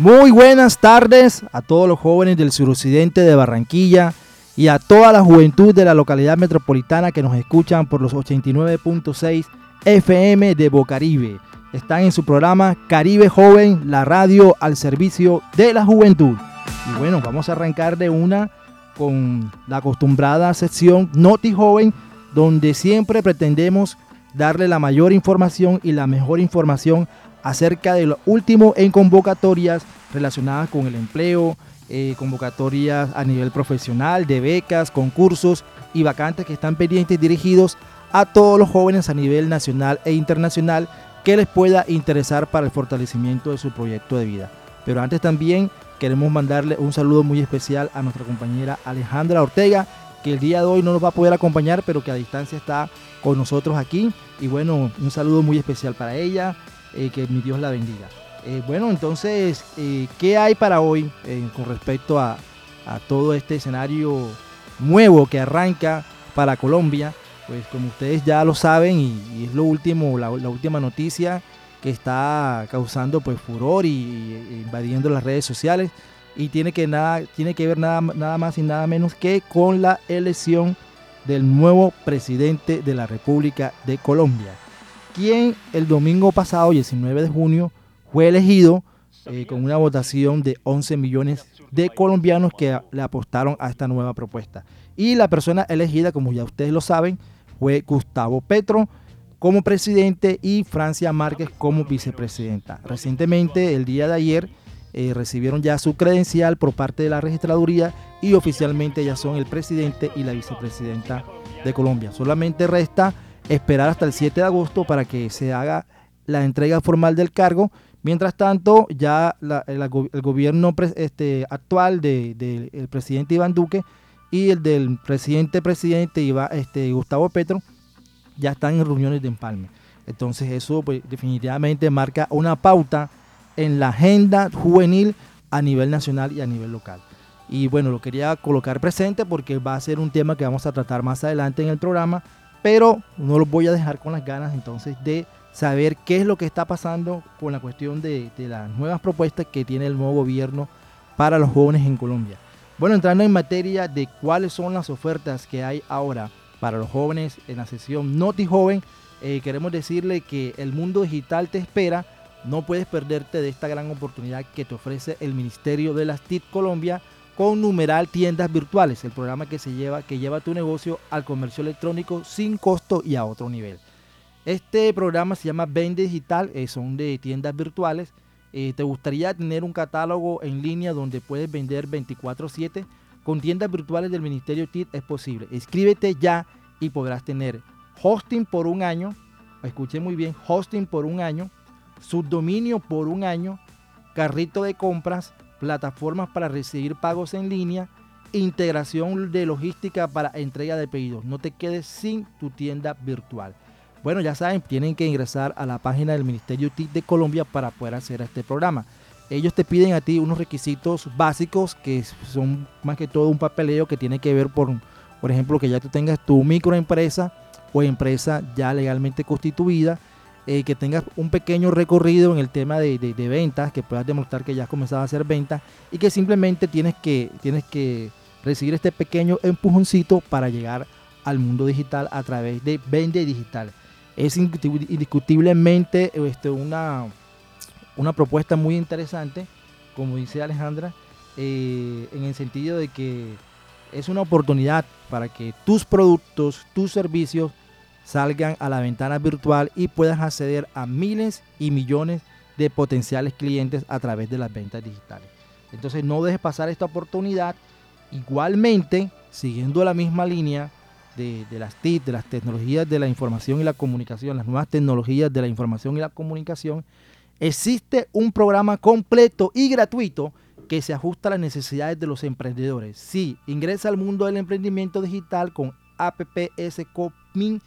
Muy buenas tardes a todos los jóvenes del suroccidente de Barranquilla y a toda la juventud de la localidad metropolitana que nos escuchan por los 89.6 FM de Bocaribe. Están en su programa Caribe Joven, la radio al servicio de la juventud. Y bueno, vamos a arrancar de una con la acostumbrada sección Noti Joven, donde siempre pretendemos darle la mayor información y la mejor información acerca de lo último en convocatorias relacionadas con el empleo, eh, convocatorias a nivel profesional, de becas, concursos y vacantes que están pendientes dirigidos a todos los jóvenes a nivel nacional e internacional que les pueda interesar para el fortalecimiento de su proyecto de vida. Pero antes también queremos mandarle un saludo muy especial a nuestra compañera Alejandra Ortega, que el día de hoy no nos va a poder acompañar, pero que a distancia está con nosotros aquí. Y bueno, un saludo muy especial para ella, eh, que mi Dios la bendiga. Eh, bueno, entonces, eh, ¿qué hay para hoy con respecto a, todo este escenario nuevo que arranca para Colombia? Pues como ustedes ya lo saben y, es lo último, la, última noticia que está causando pues furor y, invadiendo las redes sociales y tiene que, nada, tiene que ver nada, nada más y nada menos que con la elección del nuevo presidente de la República de Colombia quien el domingo pasado, 19 de junio, fue elegido eh, con una votación de 11 millones de colombianos que le apostaron a esta nueva propuesta. Y la persona elegida, como ya ustedes lo saben, fue Gustavo Petro como presidente y Francia Márquez como vicepresidenta. Recientemente, el día de ayer, eh, recibieron ya su credencial por parte de la registraduría y oficialmente ya son el presidente y la vicepresidenta de Colombia. Solamente resta esperar hasta el 7 de agosto para que se haga la entrega formal del cargo. Mientras tanto, ya el, gobierno este, actual del presidente Iván Duque y el del presidente presidente este, Gustavo Petro ya están en reuniones de empalme. Entonces eso pues, definitivamente marca una pauta en la agenda juvenil a nivel nacional y a nivel local. Y bueno, lo quería colocar presente porque va a ser un tema que vamos a tratar más adelante en el programa pero no los voy a dejar con las ganas entonces de saber qué es lo que está pasando con la cuestión de, las nuevas propuestas que tiene el nuevo gobierno para los jóvenes en Colombia. Bueno, entrando en materia de cuáles son las ofertas que hay ahora para los jóvenes en la sesión Noti Joven, eh, queremos decirle que el mundo digital te espera. No puedes perderte de esta gran oportunidad que te ofrece el Ministerio de las TIC Colombia con numeral tiendas virtuales, el programa que se lleva que lleva tu negocio al comercio electrónico sin costo y a otro nivel. Este programa se llama Vende Digital, eh, son de tiendas virtuales. Eh, ¿Te gustaría tener un catálogo en línea donde puedes vender 24/7? Con tiendas virtuales del Ministerio TIT es posible. Escríbete ya y podrás tener hosting por un año, escuche muy bien, hosting por un año, subdominio por un año, carrito de compras, plataformas para recibir pagos en línea, integración de logística para entrega de pedidos. No te quedes sin tu tienda virtual. Bueno, ya saben, tienen que ingresar a la página del Ministerio TIC de Colombia para poder hacer este programa. Ellos te piden a ti unos requisitos básicos que son más que todo un papeleo que tiene que ver por, por ejemplo, que ya tú tengas tu microempresa o empresa ya legalmente constituida eh, que tengas un pequeño recorrido en el tema de, ventas, que puedas demostrar que ya has comenzado a hacer ventas y que simplemente tienes que, tienes que recibir este pequeño empujoncito para llegar al mundo digital a través de Vende Digital. Es indiscutiblemente este, una, una propuesta muy interesante, como dice Alejandra, eh, en el sentido de que es una oportunidad para que tus productos, tus servicios salgan a la ventana virtual y puedas acceder a miles y millones de potenciales clientes a través de las ventas digitales. Entonces no dejes pasar esta oportunidad. Igualmente, siguiendo la misma línea de, las TIC, de las tecnologías de la información y la comunicación, las nuevas tecnologías de la información y la comunicación, existe un programa completo y gratuito que se ajusta a las necesidades de los emprendedores. Sí, ingresa al mundo del emprendimiento digital con APPS Comin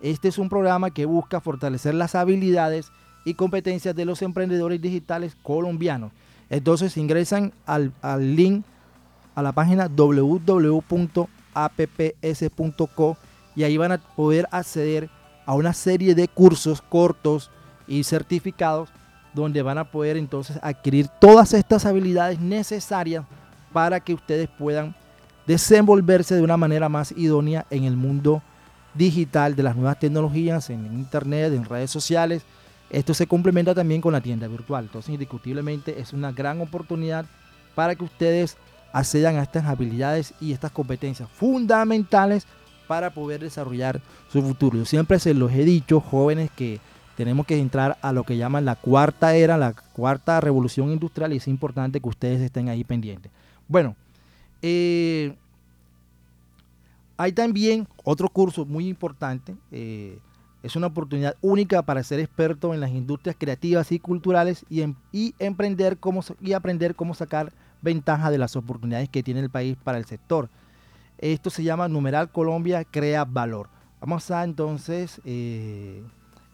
Este es un programa que busca fortalecer las habilidades y competencias de los emprendedores digitales colombianos. Entonces ingresan al, link a la página www.apps.co y ahí van a poder acceder a una serie de cursos cortos y certificados donde van a poder entonces adquirir todas estas habilidades necesarias para que ustedes puedan desenvolverse de una manera más idónea en el mundo digital de las nuevas tecnologías, en internet, en redes sociales esto se complementa también con la tienda virtual. Entonces, indiscutiblemente es una gran oportunidad para que ustedes accedan a estas habilidades y estas competencias fundamentales para poder desarrollar su futuro. Yo siempre se los he dicho, jóvenes, que tenemos que entrar a lo que llaman la cuarta era, la cuarta revolución industrial y es importante que ustedes estén ahí pendientes. Bueno, eh, hay también otro curso muy importante. Eh, es una oportunidad única para ser experto en las industrias creativas y culturales y, em, emprender y aprender cómo sacar ventaja de las oportunidades que tiene el país para el sector. Esto se llama Numeral Colombia Crea Valor. Vamos a entonces eh,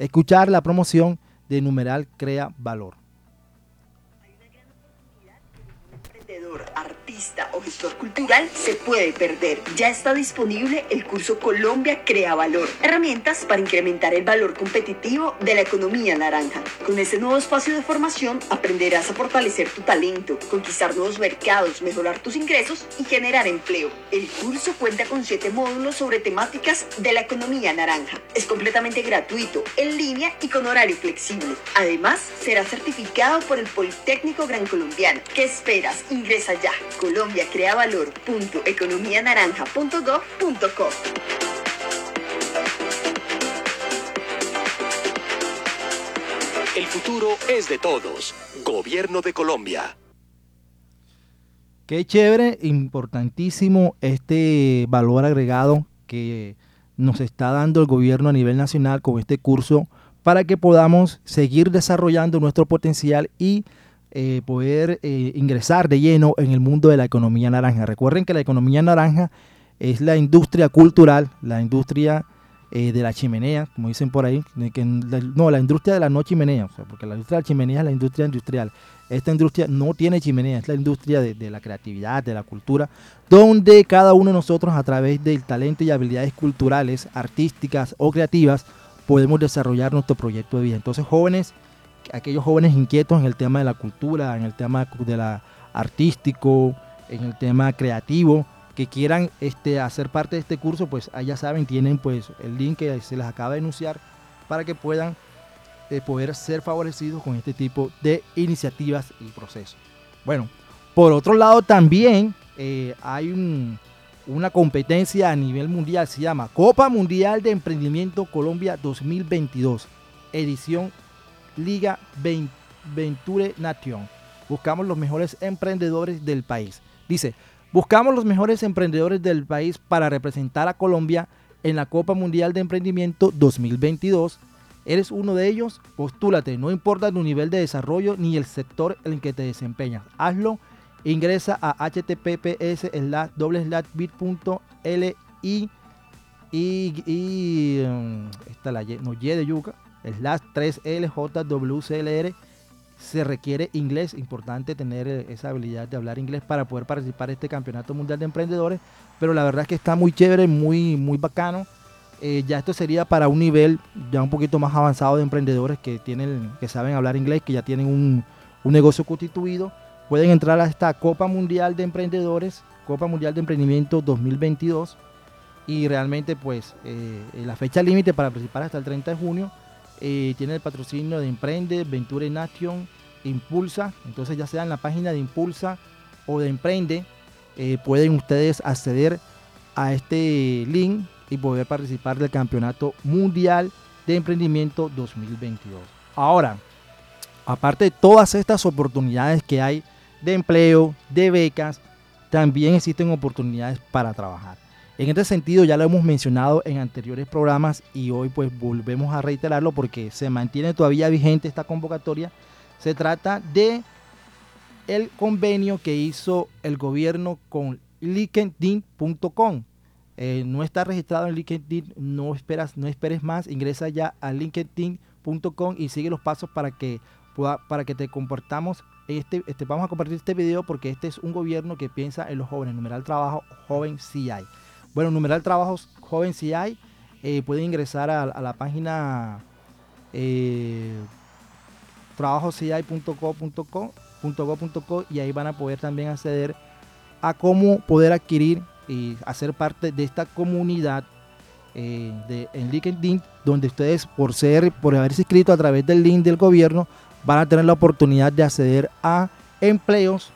escuchar la promoción de Numeral Crea Valor. O gestor cultural se puede perder. Ya está disponible el curso Colombia Crea Valor, herramientas para incrementar el valor competitivo de la economía naranja. Con este nuevo espacio de formación aprenderás a fortalecer tu talento, conquistar nuevos mercados, mejorar tus ingresos y generar empleo. El curso cuenta con siete módulos sobre temáticas de la economía naranja. Es completamente gratuito, en línea y con horario flexible. Además, será certificado por el Politécnico Gran Colombiano. ¿Qué esperas? Ingresa ya colombiacreavalor.economianaranja.gov.co. El futuro es de todos. Gobierno de Colombia. Qué chévere, importantísimo este valor agregado que nos está dando el gobierno a nivel nacional con este curso para que podamos seguir desarrollando nuestro potencial y eh, poder eh, ingresar de lleno en el mundo de la economía naranja. Recuerden que la economía naranja es la industria cultural, la industria eh, de la chimenea, como dicen por ahí, no, la industria de la no chimenea, porque la industria de la chimenea es la industria industrial. Esta industria no tiene chimenea, es la industria de la creatividad, de la cultura, donde cada uno de nosotros a través del talento y habilidades culturales, artísticas o creativas, podemos desarrollar nuestro proyecto de vida. Entonces, jóvenes, aquellos jóvenes inquietos en el tema de la cultura, en el tema de la artístico, en el tema creativo, que quieran este, hacer parte de este curso, pues allá saben, tienen pues el link que se les acaba de anunciar para que puedan eh, poder ser favorecidos con este tipo de iniciativas y procesos. Bueno, por otro lado también eh, hay una competencia a nivel mundial, se llama Copa Mundial de Emprendimiento Colombia 2022, edición Liga Venture Nation. Buscamos los mejores emprendedores del país. Dice, buscamos los mejores emprendedores del país para representar a Colombia en la Copa Mundial de Emprendimiento 2022. ¿Eres uno de ellos? Postúlate, no importa tu nivel de desarrollo ni el sector en el que te desempeñas. Hazlo, ingresa a https bit.li y, no, y de yuca slash 3LJWCLR se requiere inglés, importante tener eh, esa habilidad de hablar inglés para poder participar en este campeonato mundial de emprendedores, pero la verdad es que está muy chévere, muy, muy bacano. Eh, ya esto sería para un nivel ya un poquito más avanzado de emprendedores que tienen, que saben hablar inglés, que ya tienen un, negocio constituido. Pueden entrar a esta Copa Mundial de Emprendedores, Copa Mundial de Emprendimiento 2022. Y realmente pues eh, la fecha límite para participar hasta el 30 de junio eh, tiene el patrocinio de Emprende, Venture Nation, Impulsa. Entonces ya sea en la página de Impulsa o de Emprende, eh, pueden ustedes acceder a este link y poder participar del Campeonato Mundial de Emprendimiento 2022. Ahora, aparte de todas estas oportunidades que hay de empleo, de becas, también existen oportunidades para trabajar. En este sentido ya lo hemos mencionado en anteriores programas y hoy pues volvemos a reiterarlo porque se mantiene todavía vigente esta convocatoria. Se trata de el convenio que hizo el gobierno con linkedin.com. Eh, no está registrado en LinkedIn, no esperas, no esperes más, ingresa ya a linkedin.com y sigue los pasos para que para que te comportamos este, este, vamos a compartir este video porque este es un gobierno que piensa en los jóvenes, numeral trabajo joven CI. Bueno, numeral trabajo joven CI, eh, pueden ingresar a, la página eh, y ahí van a poder también acceder a cómo poder adquirir y hacer parte de esta comunidad eh, de, en LinkedIn, donde ustedes por ser, por haberse inscrito a través del link del gobierno, van a tener la oportunidad de acceder a empleos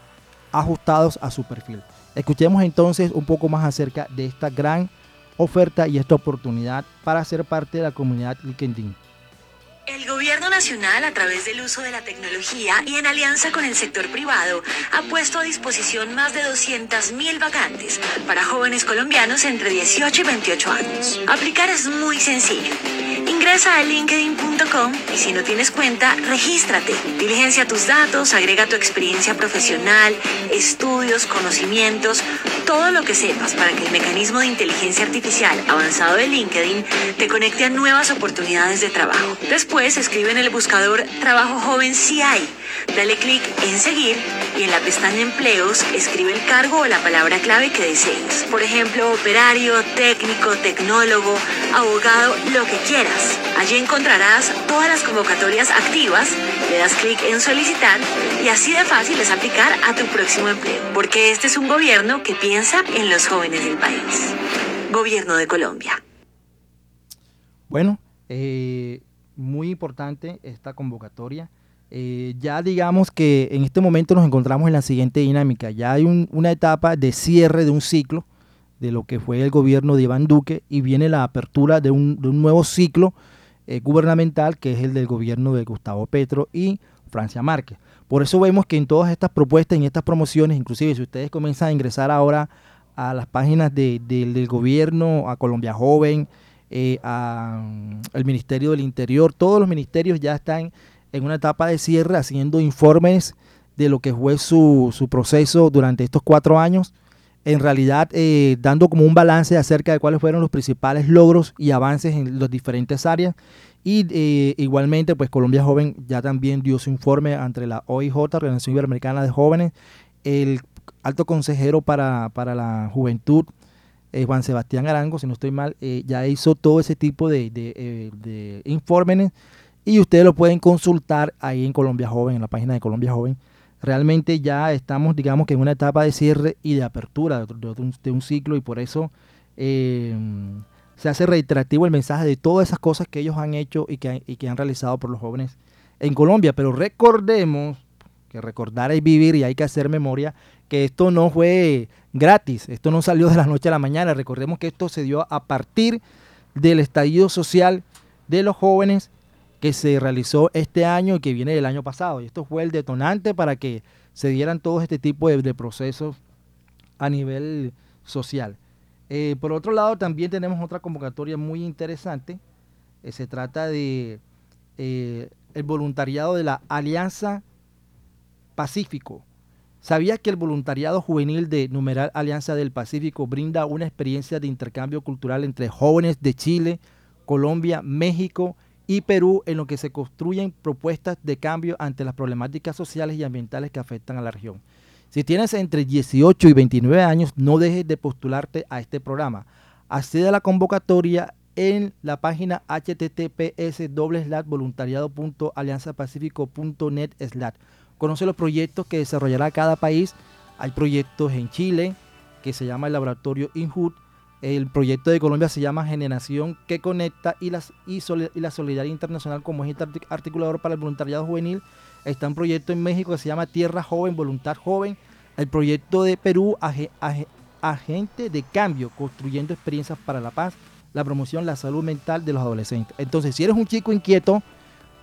ajustados a su perfil. Escuchemos entonces un poco más acerca de esta gran oferta y esta oportunidad para ser parte de la comunidad LinkedIn. El Gobierno Nacional, a través del uso de la tecnología y en alianza con el sector privado, ha puesto a disposición más de 200.000 vacantes para jóvenes colombianos entre 18 y 28 años. Aplicar es muy sencillo. Ingresa a linkedin.com y si no tienes cuenta, regístrate. Diligencia tus datos, agrega tu experiencia profesional, estudios, conocimientos, todo lo que sepas para que el mecanismo de inteligencia artificial avanzado de LinkedIn te conecte a nuevas oportunidades de trabajo. Después escribe en el buscador Trabajo Joven hay. Dale clic en seguir y en la pestaña Empleos escribe el cargo o la palabra clave que desees. Por ejemplo, operario, técnico, tecnólogo, abogado, lo que quieras. Allí encontrarás todas las convocatorias activas, le das clic en solicitar y así de fácil es aplicar a tu próximo empleo. Porque este es un gobierno que piensa en los jóvenes del país. Gobierno de Colombia. Bueno, eh, muy importante esta convocatoria. Eh, ya digamos que en este momento nos encontramos en la siguiente dinámica. Ya hay una etapa de cierre de un ciclo de lo que fue el gobierno de Iván Duque y viene la apertura de un, nuevo ciclo eh, gubernamental que es el del gobierno de Gustavo Petro y Francia Márquez. Por eso vemos que en todas estas propuestas, en estas promociones, inclusive si ustedes comienzan a ingresar ahora a las páginas del gobierno, a Colombia Joven, eh, al Ministerio del Interior, todos los ministerios ya están en una etapa de cierre haciendo informes de lo que fue su, su proceso durante estos cuatro años en realidad eh, dando como un balance acerca de cuáles fueron los principales logros y avances en las diferentes áreas. Y eh, igualmente, pues Colombia Joven ya también dio su informe ante la OIJ, Organización Iberoamericana de Jóvenes. El alto consejero para, la juventud, eh, Juan Sebastián Arango, si no estoy mal, ya hizo todo ese tipo de, de informes y ustedes lo pueden consultar ahí en Colombia Joven, en la página de Colombia Joven realmente ya estamos, digamos que en una etapa de cierre y de apertura de, un, ciclo y por eso eh, se hace reiterativo el mensaje de todas esas cosas que ellos han hecho y que, y que han realizado por los jóvenes en Colombia. Pero recordemos que recordar es vivir y hay que hacer memoria que esto no fue gratis, esto no salió de la noche a la mañana. Recordemos que esto se dio a partir del estallido social de los jóvenes que se realizó este año y que viene del año pasado. Y esto fue el detonante para que se dieran todo este tipo de, procesos a nivel social. Eh, por otro lado, también tenemos otra convocatoria muy interesante. Eh, se trata de eh, el voluntariado de la Alianza Pacífico. ¿Sabía que el voluntariado juvenil de numeral Alianza del Pacífico brinda una experiencia de intercambio cultural entre jóvenes de Chile, Colombia, México Perú en lo que se construyen propuestas de cambio ante las problemáticas sociales y ambientales que afectan a la región. Si tienes entre 18 y 29 años, no dejes de postularte a este programa. Accede a la convocatoria en la página https voluntariado.alianzapacifico.net Conoce los proyectos que desarrollará cada país. Hay proyectos en Chile que se llama el laboratorio INHUT el proyecto de Colombia se llama Generación que Conecta y, y, la Solidaridad Internacional como agente articulador para el voluntariado juvenil. Está un proyecto en México que se llama Tierra Joven, Voluntad Joven. El proyecto de Perú, Agente de Cambio, construyendo experiencias para la paz, la promoción, la salud mental de los adolescentes. Entonces, si eres un chico inquieto,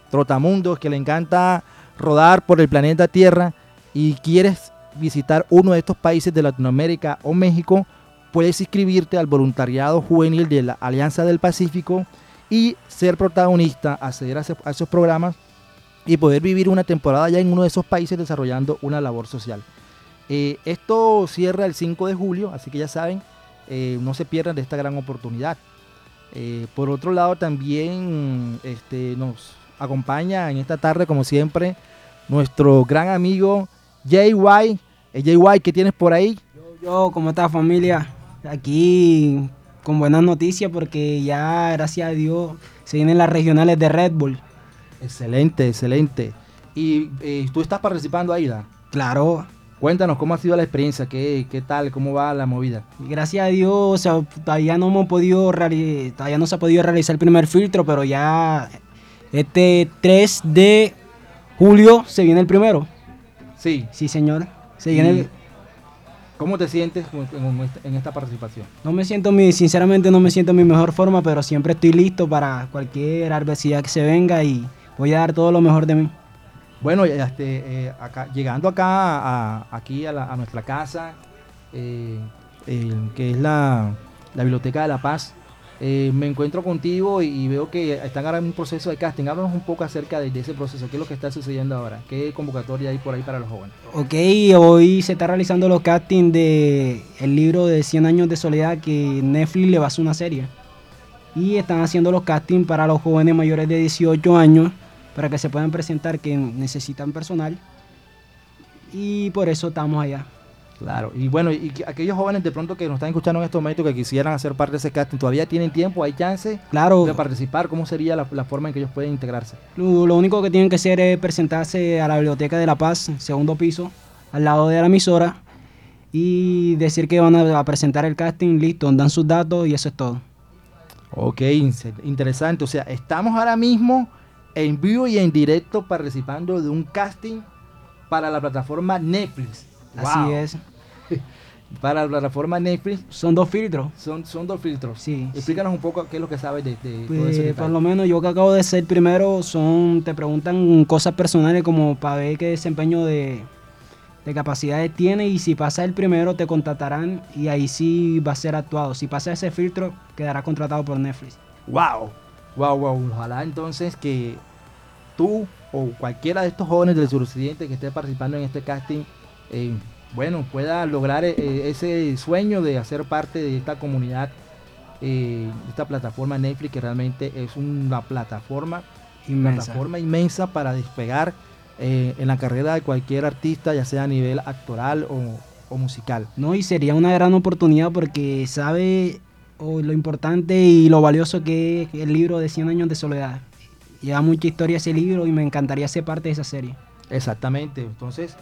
trotamundos, que le encanta rodar por el planeta Tierra y quieres visitar uno de estos países de Latinoamérica o México, puedes inscribirte al voluntariado juvenil de la Alianza del Pacífico y ser protagonista, acceder a, esos programas y poder vivir una temporada ya en uno de esos países desarrollando una labor social. Eh, esto cierra el 5 de julio, así que ya saben, eh, no se pierdan de esta gran oportunidad. Eh, por otro lado, también este, nos acompaña en esta tarde, como siempre, nuestro gran amigo JY. JY, ¿qué tienes por ahí? Yo, yo, ¿cómo está familia? Aquí con buenas noticias porque ya, gracias a Dios, se vienen las regionales de Red Bull. Excelente, excelente. ¿Y tú estás participando ahí, Da? Claro, Cuéntanos cómo ha sido la experiencia, qué, qué tal, cómo va la movida. Gracias a Dios, todavía no hemos podido todavía no se ha podido realizar el primer filtro, pero ya este 3 de julio se viene el primero. Sí. Sí, señor. Se viene ¿Cómo te sientes en esta participación? No me siento mi, sinceramente no me siento en mi mejor forma, pero siempre estoy listo para cualquier adversidad que se venga y voy a dar todo lo mejor de mí. Bueno, este, eh, acá, llegando acá, a, aquí a, nuestra casa, eh, que es la, Biblioteca de la Paz, eh, me encuentro contigo y, veo que están ahora en un proceso de casting. Háblanos un poco acerca de, ese proceso, qué es lo que está sucediendo ahora, qué convocatoria hay por ahí para los jóvenes. Ok, hoy se está realizando los castings de el libro de 100 años de soledad que Netflix le va a hacer una serie. Y están haciendo los castings para los jóvenes mayores de 18 años para que se puedan presentar que necesitan personal y por eso estamos allá. Claro, y bueno, y aquellos jóvenes de pronto que nos están escuchando en estos momentos que quisieran hacer parte de ese casting, ¿todavía tienen tiempo, hay chance claro. de participar? ¿Cómo sería la, forma en que ellos pueden integrarse? Lo, único que tienen que hacer es presentarse a la Biblioteca de La Paz, segundo piso, al lado de la emisora, y decir que van a, a presentar el casting, listo, dan sus datos y eso es todo. Ok, interesante, o sea, estamos ahora mismo en vivo y en directo participando de un casting para la plataforma Netflix. Así es. para la plataforma Netflix. Son dos filtros. Son, son dos filtros. Sí. Explícanos un poco qué es lo que sabes de, de pues, Por lo menos yo que acabo de ser primero, son te preguntan cosas personales como para ver qué desempeño de, de capacidades tiene y si pasa el primero te contratarán y ahí sí va a ser actuado. Si pasa ese filtro, quedará contratado por Netflix. ¡Wow! Wow, wow, ojalá entonces que tú o cualquiera de estos jóvenes del suroccidente que esté participando en este casting, eh, bueno, pueda lograr eh, ese sueño de hacer parte de esta comunidad, eh, esta plataforma Netflix, que realmente es una plataforma inmensa, plataforma inmensa para despegar en la carrera de cualquier artista, ya sea a nivel actoral o, o musical. No, y sería una gran oportunidad porque sabe lo importante y lo valioso que es el libro de 100 años de soledad. Lleva mucha historia ese libro y me encantaría ser parte de esa serie. Exactamente, entonces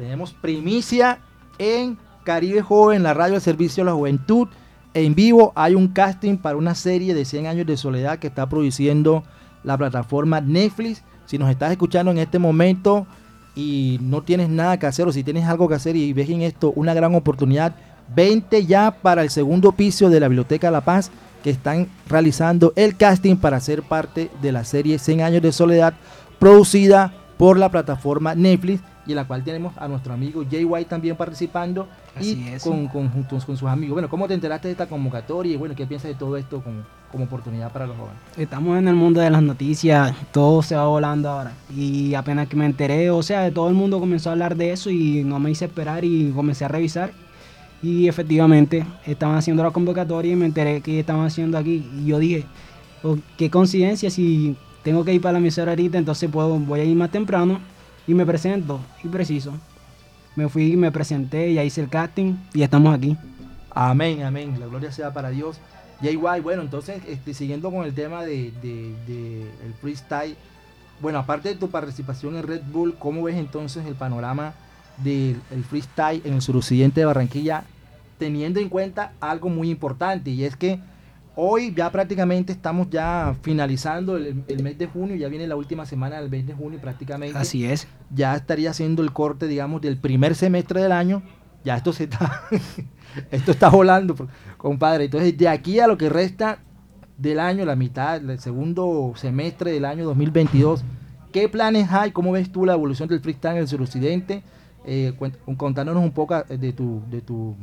tenemos primicia en Caribe Joven, la radio al servicio de la juventud. En vivo hay un casting para una serie de 100 años de soledad que está produciendo la plataforma Netflix. Si nos estás escuchando en este momento y no tienes nada que hacer o si tienes algo que hacer y ves en esto una gran oportunidad, 20 ya para el segundo piso de la Biblioteca La Paz que están realizando el casting para ser parte de la serie 100 años de soledad producida por la plataforma Netflix y en la cual tenemos a nuestro amigo Jay White también participando y con, con, con, sus amigos. Bueno, ¿cómo te enteraste de esta convocatoria y bueno, qué piensas de todo esto como, como oportunidad para los jóvenes? Estamos en el mundo de las noticias, todo se va volando ahora y apenas que me enteré, o sea, todo el mundo comenzó a hablar de eso y no me hice esperar y comencé a revisar y efectivamente estaban haciendo la convocatoria y me enteré que estaban haciendo aquí. Y yo dije, oh, qué coincidencia, si tengo que ir para la emisora ahorita, entonces puedo, voy a ir más temprano y me presento. Y preciso. Me fui, me presenté, ya hice el casting y estamos aquí. Amén, amén. La gloria sea para Dios. igual bueno, entonces, este, siguiendo con el tema de, el freestyle, bueno, aparte de tu participación en Red Bull, ¿cómo ves entonces el panorama del freestyle en el suroccidente de Barranquilla, teniendo en cuenta algo muy importante y es que hoy ya prácticamente estamos ya finalizando el, mes de junio, ya viene la última semana del mes de junio prácticamente. Así es. Ya estaría haciendo el corte, digamos, del primer semestre del año. Ya esto se está, esto está volando, compadre. Entonces, de aquí a lo que resta del año, la mitad, el segundo semestre del año 2022, ¿qué planes hay? ¿Cómo ves tú la evolución del freestyle en el suroccidente? Eh, contándonos un poco de tu, de tu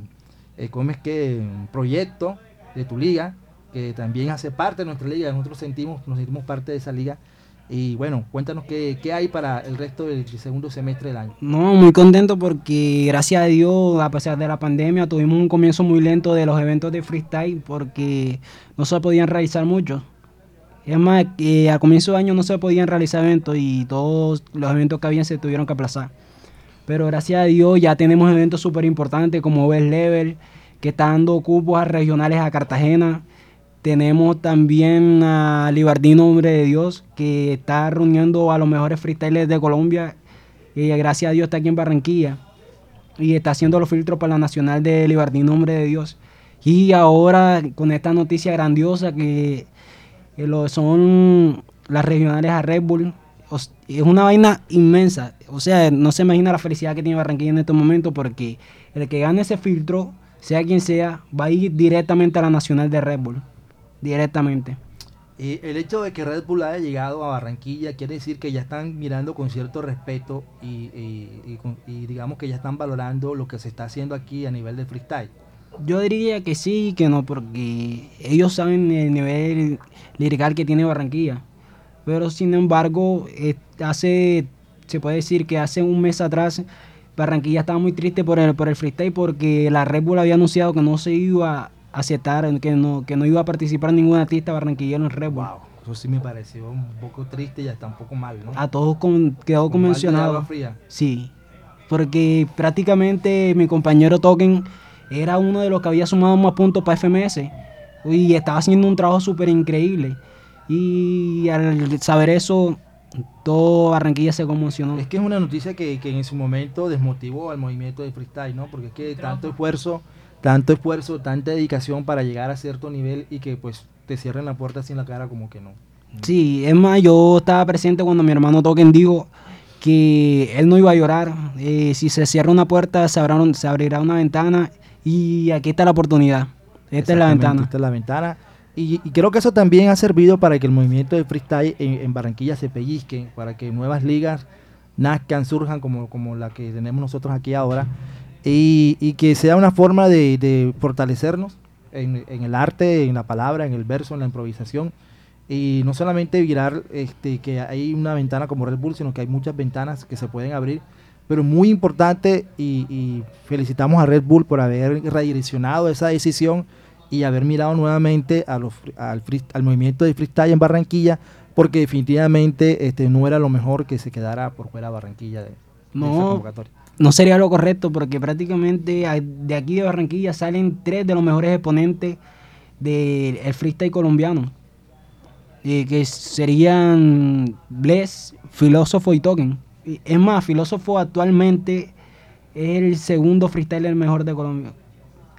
eh, ¿cómo es que? proyecto, de tu liga, que también hace parte de nuestra liga, nosotros sentimos, nos sentimos parte de esa liga. Y bueno, cuéntanos qué, qué hay para el resto del, segundo semestre del año. No, muy contento porque gracias a Dios, a pesar de la pandemia, tuvimos un comienzo muy lento de los eventos de freestyle porque no se podían realizar muchos. Es más, que a comienzo de año no se podían realizar eventos y todos los eventos que habían se tuvieron que aplazar. Pero gracias a Dios ya tenemos eventos súper importantes como Best Level, que está dando cupos a regionales a Cartagena. Tenemos también a Libardino Hombre de Dios, que está reuniendo a los mejores freestylers de Colombia. Y gracias a Dios está aquí en Barranquilla. Y está haciendo los filtros para la Nacional de Libardino Hombre de Dios. Y ahora con esta noticia grandiosa que, lo son las regionales a Red Bull. Es una vaina inmensa. O sea, no se imagina la felicidad que tiene Barranquilla en estos momentos porque el que gane ese filtro, sea quien sea, va a ir directamente a la Nacional de Red Bull directamente. Y el hecho de que Red Bull haya llegado a Barranquilla quiere decir que ya están mirando con cierto respeto y, digamos que ya están valorando lo que se está haciendo aquí a nivel de freestyle. Yo diría que sí y que no, porque ellos saben el nivel lirical que tiene Barranquilla. Pero sin embargo, eh, hace, se puede decir que hace un mes atrás Barranquilla estaba muy triste por el, por el freestyle porque la Red Bull había anunciado que no se iba aceptar que no, que no iba a participar ningún artista barranquillero en Red Bull. Wow, eso sí me pareció un poco triste y hasta un poco mal, ¿no? A todos con, quedó convencionado. Sí, porque prácticamente mi compañero Token era uno de los que había sumado más puntos para FMS y estaba haciendo un trabajo súper increíble. Y al saber eso, todo Barranquilla se conmocionó. Es que es una noticia que, que en su momento desmotivó al movimiento de freestyle, ¿no? Porque es que tanto esfuerzo tanto esfuerzo, tanta dedicación para llegar a cierto nivel y que pues te cierren la puerta en la cara como que no. Sí, es más, yo estaba presente cuando mi hermano Token dijo que él no iba a llorar. Eh, si se cierra una puerta, se, se abrirá una ventana y aquí está la oportunidad. Esta es la ventana. Esta es la ventana. Y, creo que eso también ha servido para que el movimiento de freestyle en, Barranquilla se pellizque, para que nuevas ligas nazcan, surjan como, como la que tenemos nosotros aquí ahora y, que sea una forma de, fortalecernos en, el arte, en la palabra, en el verso, en la improvisación. Y no solamente virar este, que hay una ventana como Red Bull, sino que hay muchas ventanas que se pueden abrir. Pero muy importante y, felicitamos a Red Bull por haber redireccionado esa decisión y haber mirado nuevamente a los, al, al movimiento de freestyle en Barranquilla, porque definitivamente este, no era lo mejor que se quedara por fuera Barranquilla de, no, esa convocatoria no sería lo correcto porque prácticamente de aquí de Barranquilla salen tres de los mejores exponentes del freestyle colombiano. Eh, que serían Bless, Filósofo y Token. Es más, Filósofo actualmente es el segundo freestyler mejor de Colombia.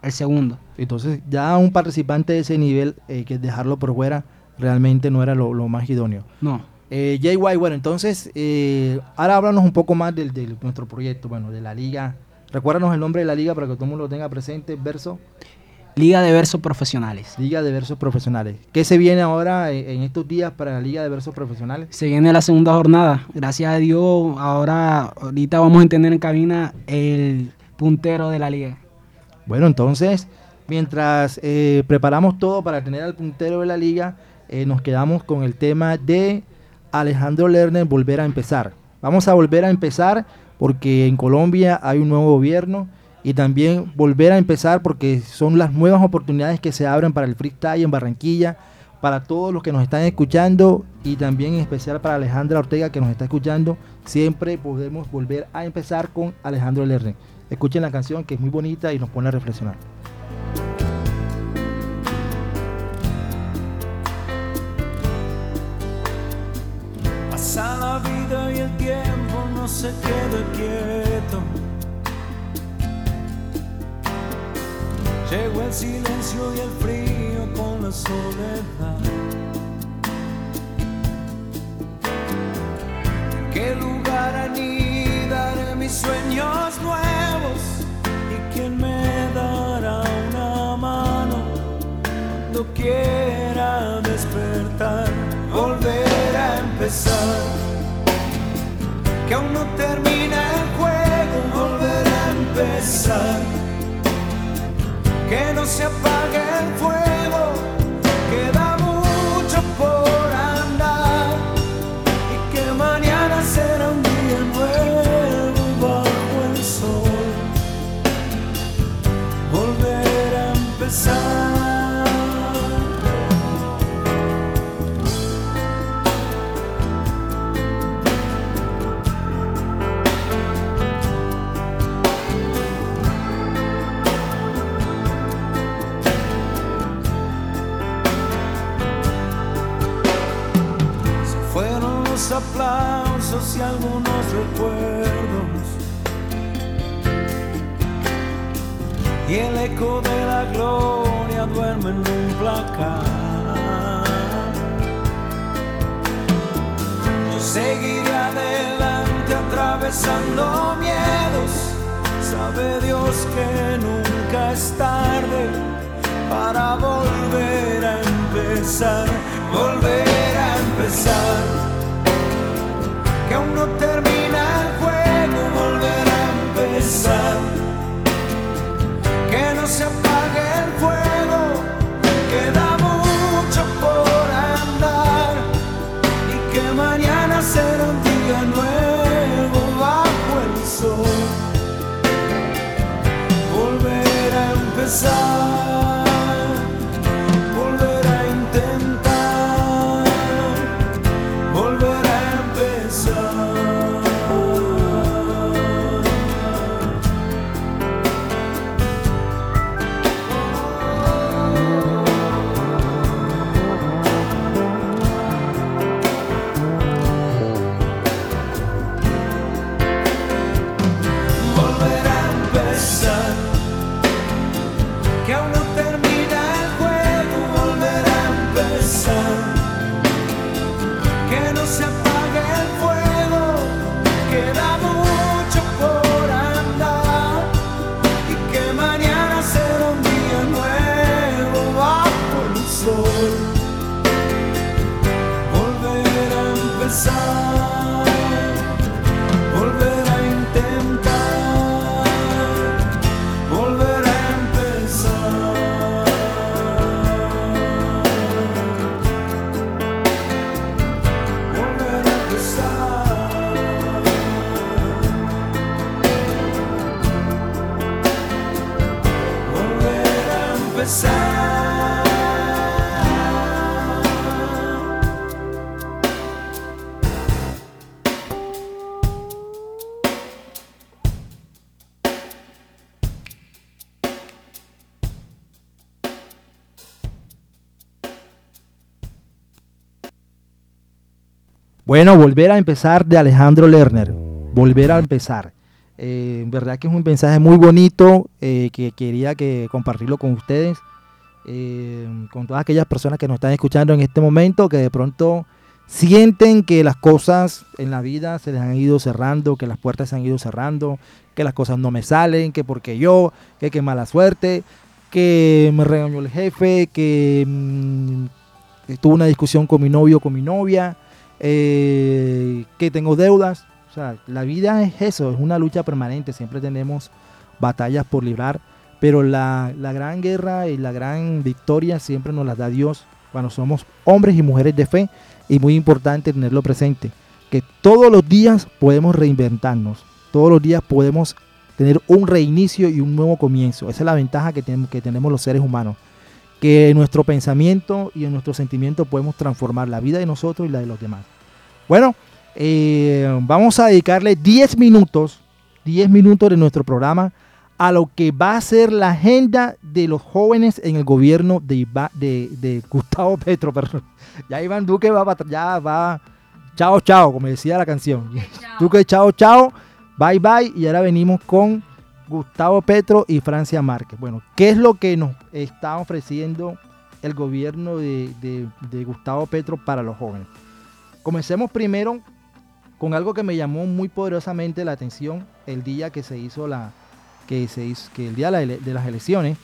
El segundo. Entonces, ya un participante de ese nivel, eh, que dejarlo por fuera, realmente no era lo, lo más idóneo. No. Eh, JY, bueno, entonces, eh, ahora háblanos un poco más de, nuestro proyecto, bueno, de la liga. Recuérdanos el nombre de la liga para que todo el mundo lo tenga presente, Verso. Liga de Versos Profesionales. Liga de Versos Profesionales. ¿Qué se viene ahora en, estos días para la Liga de Versos Profesionales? Se viene la segunda jornada. Gracias a Dios, ahora, ahorita vamos a tener en cabina el puntero de la liga. Bueno, entonces, mientras eh, preparamos todo para tener al puntero de la liga, nos quedamos con el tema de Alejandro Lerner volver a empezar. Vamos a volver a empezar porque en Colombia hay un nuevo gobierno y también volver a empezar porque son las nuevas oportunidades que se abren para el freestyle en Barranquilla, para todos los que nos están escuchando y también en especial para Alejandra Ortega que nos está escuchando. Siempre podemos volver a empezar con Alejandro Lerner. Escuchen la canción que es muy bonita y nos pone a reflexionar. La vida y el tiempo no se queda quieto. Llegó el silencio y el frío con la soledad. ¿En qué lugar anidaré mis sueños nuevos? ¿Y quién me dará una mano cuando quiera despertar? Volver que aún no termina el juego, volver a empezar. Que no se apague el fuego, queda mucho por andar y que mañana será Bueno, volver a empezar de Alejandro Lerner. Volver a empezar. Eh, en verdad que es un mensaje muy bonito eh, que quería que compartirlo con ustedes, eh, con todas aquellas personas que nos están escuchando en este momento, que de pronto sienten que las cosas en la vida se les han ido cerrando, que las puertas se han ido cerrando, que las cosas no me salen, que porque yo, que qué mala suerte, que me regañó el jefe, que mm, tuve una discusión con mi novio o con mi novia, eh, que tengo deudas. O sea, la vida es eso, es una lucha permanente, siempre tenemos batallas por librar, pero la, la gran guerra y la gran victoria siempre nos las da Dios cuando somos hombres y mujeres de fe y muy importante tenerlo presente, que todos los días podemos reinventarnos, todos los días podemos tener un reinicio y un nuevo comienzo. Esa es la ventaja que tenemos, que tenemos los seres humanos, que en nuestro pensamiento y en nuestro sentimiento podemos transformar la vida de nosotros y la de los demás. Bueno, eh, vamos a dedicarle 10 minutos, 10 minutos de nuestro programa a lo que va a ser la agenda de los jóvenes en el gobierno de, Iva- de, de Gustavo Petro. Perdón. Ya Iván Duque va, para- ya va, chao, chao, como decía la canción. Duque, chao, chao, bye, bye. Y ahora venimos con Gustavo Petro y Francia Márquez. Bueno, ¿qué es lo que nos está ofreciendo el gobierno de, Gustavo Petro para los jóvenes? Comencemos primero con algo que me llamó muy poderosamente la atención el día que se hizo la que se hizo el día de las elecciones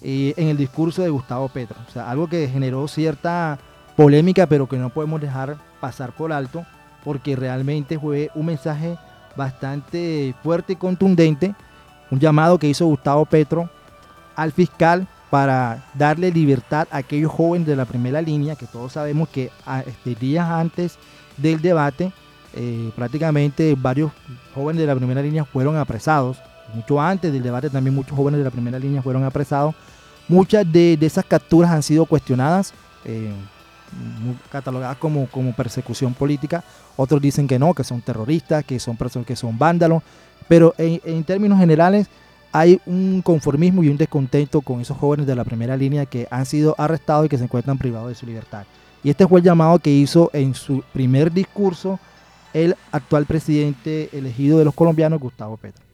eh, en el discurso de Gustavo Petro o sea algo que generó cierta polémica pero que no podemos dejar pasar por alto porque realmente fue un mensaje bastante fuerte y contundente, un llamado que hizo Gustavo Petro al fiscal para darle libertad a aquellos jóvenes de la primera línea, que todos sabemos que a- este, días antes del debate, eh, prácticamente varios jóvenes de la primera línea fueron apresados. Mucho antes del debate también muchos jóvenes de la primera línea fueron apresados. Muchas de, esas capturas han sido cuestionadas, eh, catalogadas como, como persecución política. Otros dicen que no, que son terroristas, que son personas que son vándalos. Pero en, términos generales hay un conformismo y un descontento con esos jóvenes de la primera línea que han sido arrestados y que se encuentran privados de su libertad. Y este fue el llamado que hizo en su primer discurso el actual presidente elegido de los colombianos, Gustavo Petro.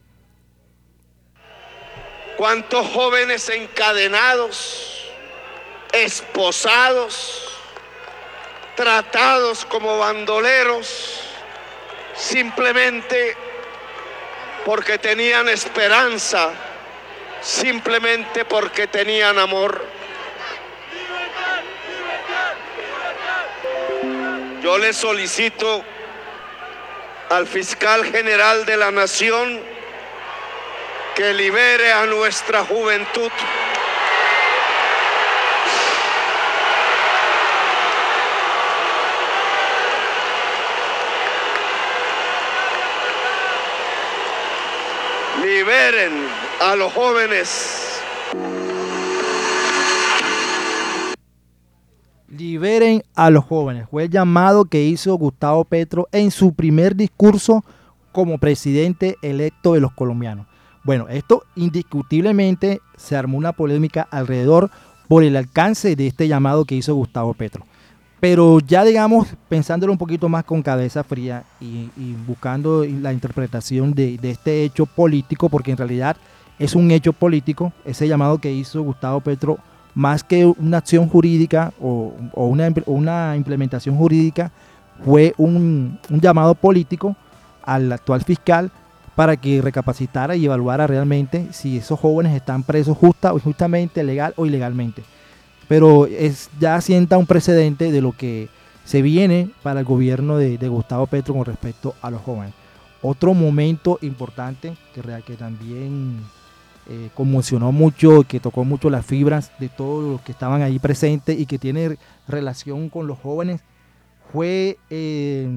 ¿Cuántos jóvenes encadenados, esposados, tratados como bandoleros, simplemente porque tenían esperanza, simplemente porque tenían amor? Yo le solicito al fiscal general de la nación que libere a nuestra juventud. Liberen a los jóvenes. Liberen a los jóvenes. Fue el llamado que hizo Gustavo Petro en su primer discurso como presidente electo de los colombianos. Bueno, esto indiscutiblemente se armó una polémica alrededor por el alcance de este llamado que hizo Gustavo Petro. Pero ya digamos, pensándolo un poquito más con cabeza fría y, buscando la interpretación de, este hecho político, porque en realidad es un hecho político, ese llamado que hizo Gustavo Petro, más que una acción jurídica o, una, impl- una implementación jurídica, fue un, un llamado político al actual fiscal para que recapacitara y evaluara realmente si esos jóvenes están presos justa o injustamente, legal o ilegalmente. Pero es, ya sienta un precedente de lo que se viene para el gobierno de, Gustavo Petro con respecto a los jóvenes. Otro momento importante que también eh, conmocionó mucho, que tocó mucho las fibras de todos los que estaban ahí presentes y que tiene relación con los jóvenes, fue eh,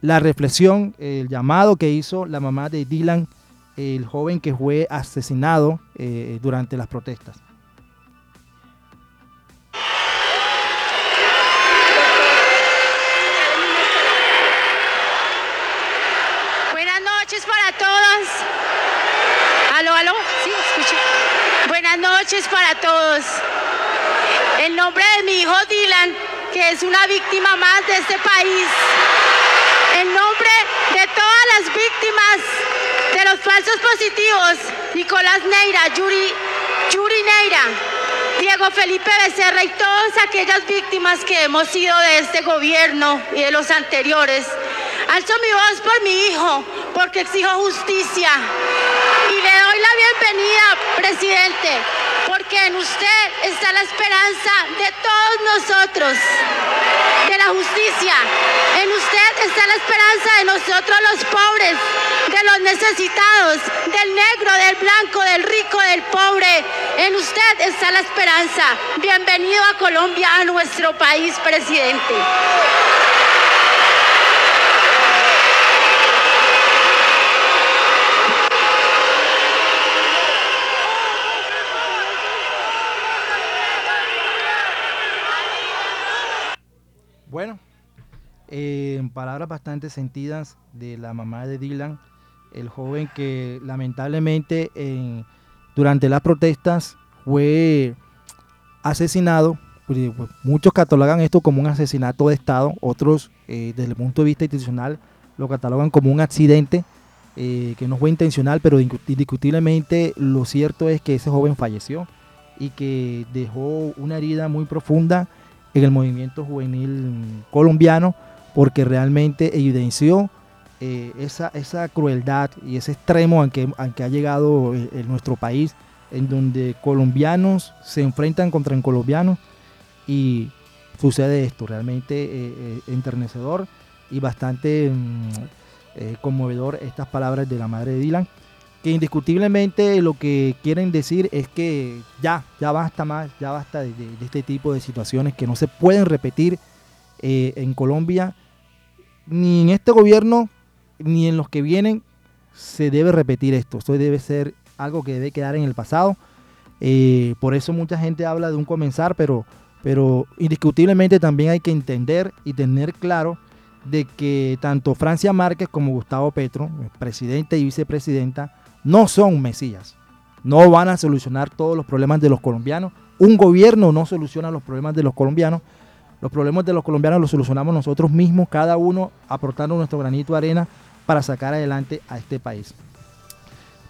la reflexión, el llamado que hizo la mamá de Dylan, el joven que fue asesinado eh, durante las protestas. Noches para todos. En nombre de mi hijo Dylan, que es una víctima más de este país. En nombre de todas las víctimas de los falsos positivos, Nicolás Neira, Yuri, Yuri Neira, Diego Felipe Becerra y todas aquellas víctimas que hemos sido de este gobierno y de los anteriores. Alzo mi voz por mi hijo, porque exijo justicia. Y le doy la bienvenida, presidente, porque en usted está la esperanza de todos nosotros, de la justicia. En usted está la esperanza de nosotros los pobres, de los necesitados, del negro, del blanco, del rico, del pobre. En usted está la esperanza. Bienvenido a Colombia, a nuestro país, presidente. Bueno, eh, en palabras bastante sentidas de la mamá de Dylan, el joven que lamentablemente en- durante las protestas fue asesinado. pues, pues, Muchos catalogan esto como un asesinato de Estado, otros eh, desde el punto de vista institucional lo catalogan como un accidente eh, que no fue intencional, pero indiscu- indiscutiblemente lo cierto es que ese joven falleció y que dejó una herida muy profunda en el movimiento juvenil colombiano porque realmente evidenció eh, esa, esa crueldad y ese extremo al que, al que ha llegado eh, en nuestro país, en donde colombianos se enfrentan contra colombianos y sucede esto, realmente eh, eh, enternecedor y bastante mm, eh, conmovedor estas palabras de la madre de Dylan, que indiscutiblemente lo que quieren decir es que ya, ya basta más, ya basta de, este tipo de situaciones que no se pueden repetir eh, en Colombia, ni en este gobierno, ni en los que vienen, se debe repetir esto. Esto debe ser algo que debe quedar en el pasado. Eh, por eso mucha gente habla de un comenzar, pero, pero indiscutiblemente también hay que entender y tener claro de que tanto Francia Márquez como Gustavo Petro, presidente y vicepresidenta, no son mesías. No van a solucionar todos los problemas de los colombianos. Un gobierno no soluciona los problemas de los colombianos. Los problemas de los colombianos los solucionamos nosotros mismos, cada uno aportando nuestro granito de arena para sacar adelante a este país.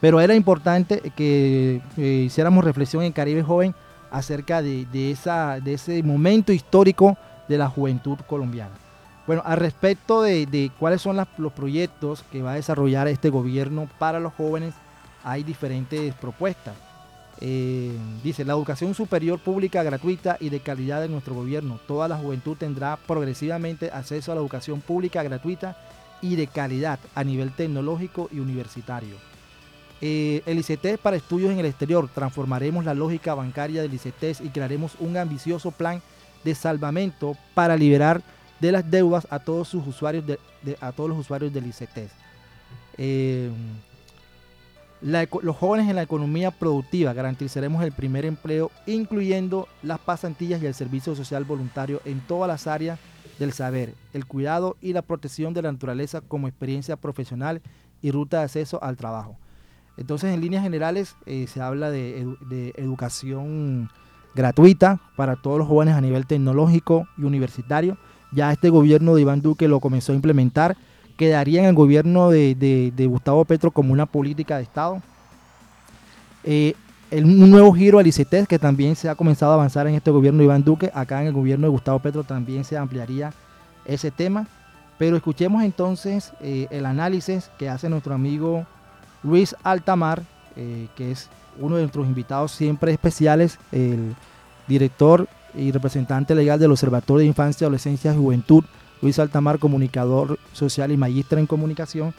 Pero era importante que eh, hiciéramos reflexión en Caribe Joven acerca de, esa, de ese momento histórico de la juventud colombiana. Bueno, al respecto de, cuáles son los proyectos que va a desarrollar este gobierno para los jóvenes, hay diferentes propuestas. Eh, dice, la educación superior pública gratuita y de calidad de nuestro gobierno. Toda la juventud tendrá progresivamente acceso a la educación pública gratuita y de calidad a nivel tecnológico y universitario. Eh, el ICETES para estudios en el exterior. Transformaremos la lógica bancaria del ICETES y crearemos un ambicioso plan de salvamento para liberar de las deudas a todos sus usuarios de, a todos los usuarios del ICETES. Eh, la los jóvenes en la economía productiva garantizaremos el primer empleo, incluyendo las pasantillas y el servicio social voluntario en todas las áreas del saber, el cuidado y la protección de la naturaleza como experiencia profesional y ruta de acceso al trabajo. Entonces, en líneas generales, eh, se habla de educación gratuita para todos los jóvenes a nivel tecnológico y universitario. Ya este gobierno de Iván Duque lo comenzó a implementar. Quedaría en el gobierno de, de- Gustavo Petro como una política de Estado. Eh, el- un nuevo giro al ICETES que también se ha comenzado a avanzar en este gobierno de Iván Duque. Acá en el gobierno de Gustavo Petro también se ampliaría ese tema. Pero escuchemos entonces eh, el análisis que hace nuestro amigo Luis Altamar, eh, que es uno de nuestros invitados siempre especiales, el director y representante legal del Observatorio de Infancia, Adolescencia y Juventud, Luis Altamar, comunicador social y magistra en comunicación,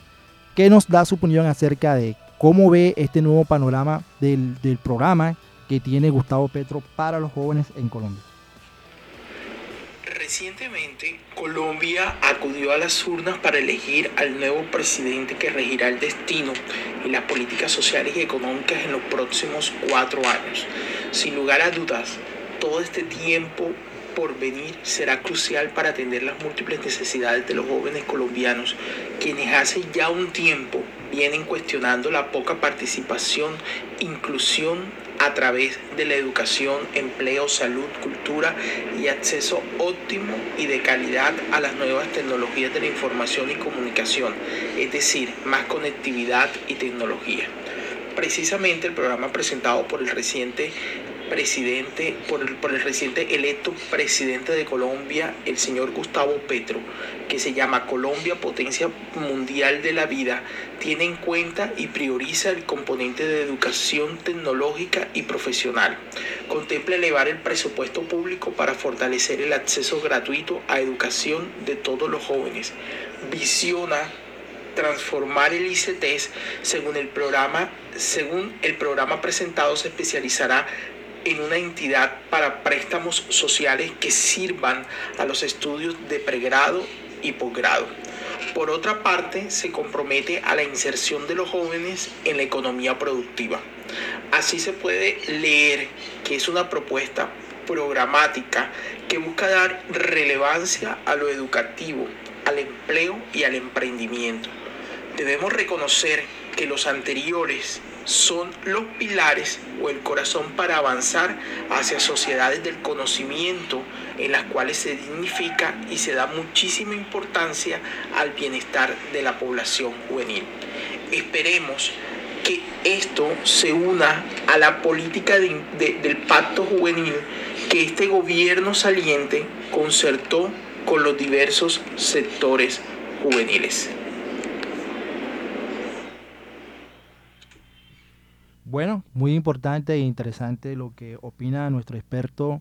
que nos da su opinión acerca de cómo ve este nuevo panorama del, del programa que tiene Gustavo Petro para los jóvenes en Colombia. Recientemente, Colombia acudió a las urnas para elegir al nuevo presidente que regirá el destino y las políticas sociales y económicas en los próximos cuatro años. Sin lugar a dudas, todo este tiempo por venir será crucial para atender las múltiples necesidades de los jóvenes colombianos, quienes hace ya un tiempo vienen cuestionando la poca participación, inclusión a través de la educación, empleo, salud, cultura y acceso óptimo y de calidad a las nuevas tecnologías de la información y comunicación, es decir, más conectividad y tecnología. Precisamente el programa presentado por el reciente presidente, por el, por el reciente electo presidente de Colombia, el señor Gustavo Petro, que se llama Colombia Potencia Mundial de la Vida, tiene en cuenta y prioriza el componente de educación tecnológica y profesional. Contempla elevar el presupuesto público para fortalecer el acceso gratuito a educación de todos los jóvenes. Visiona transformar el ICTs según el programa según el programa presentado se especializará en una entidad para préstamos sociales que sirvan a los estudios de pregrado y posgrado. Por otra parte, se compromete a la inserción de los jóvenes en la economía productiva. Así se puede leer que es una propuesta programática que busca dar relevancia a lo educativo, al empleo y al emprendimiento. Debemos reconocer que los anteriores son los pilares o el corazón para avanzar hacia sociedades del conocimiento en las cuales se dignifica y se da muchísima importancia al bienestar de la población juvenil. Esperemos que esto se una a la política de- de- del pacto juvenil que este gobierno saliente concertó con los diversos sectores juveniles. Bueno, muy importante e interesante lo que opina nuestro experto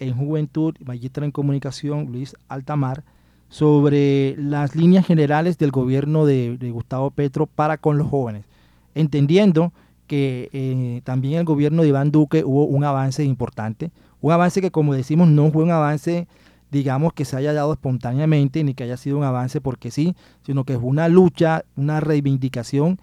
en juventud, magistra en comunicación, Luis Altamar, sobre las líneas generales del gobierno de, de Gustavo Petro para con los jóvenes, entendiendo que eh, también el gobierno de Iván Duque hubo un avance importante, un avance que como decimos no fue un avance digamos que se haya dado espontáneamente ni que haya sido un avance porque sí, sino que fue una lucha, una reivindicación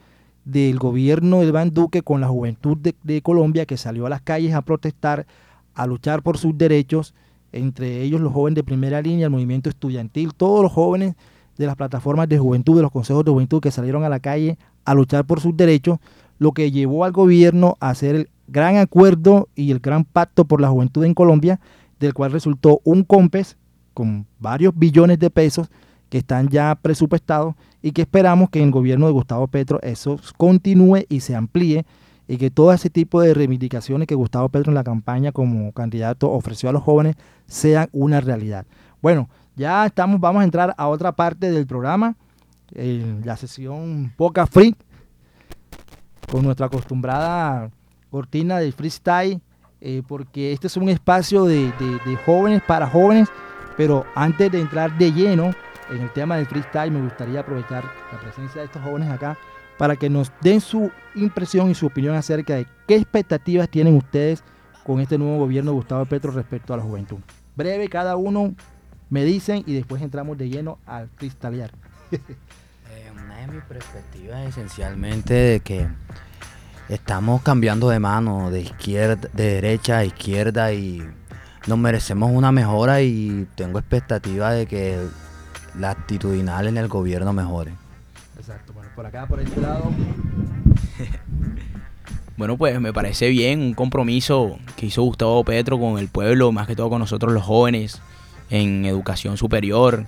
del gobierno de Iván Duque con la juventud de, de Colombia que salió a las calles a protestar, a luchar por sus derechos, entre ellos los jóvenes de primera línea, el movimiento estudiantil, todos los jóvenes de las plataformas de juventud, de los consejos de juventud que salieron a la calle a luchar por sus derechos, lo que llevó al gobierno a hacer el gran acuerdo y el gran pacto por la juventud en Colombia, del cual resultó un COMPES con varios billones de pesos que están ya presupuestados y que esperamos que en el gobierno de Gustavo Petro eso continúe y se amplíe y que todo ese tipo de reivindicaciones que Gustavo Petro en la campaña como candidato ofreció a los jóvenes sean una realidad. Bueno, ya estamos, vamos a entrar a otra parte del programa, la sesión Poca Free, con nuestra acostumbrada cortina del freestyle, eh, porque este es un espacio de- de jóvenes para jóvenes, pero antes de entrar de lleno en el tema del freestyle, me gustaría aprovechar la presencia de estos jóvenes acá para que nos den su impresión y su opinión acerca de qué expectativas tienen ustedes con este nuevo gobierno de Gustavo Petro respecto a la juventud. Breve, cada uno me dicen y después entramos de lleno al freestylear. Eh, una de mis perspectivas es esencialmente de que estamos cambiando de mano, de izquierda, de derecha a izquierda y nos merecemos una mejora y tengo expectativa de que la actitudinal en el gobierno mejore. Exacto, bueno, por acá, por este lado. Bueno, pues me parece bien un compromiso que hizo Gustavo Petro con el pueblo, más que todo con nosotros los jóvenes, en educación superior,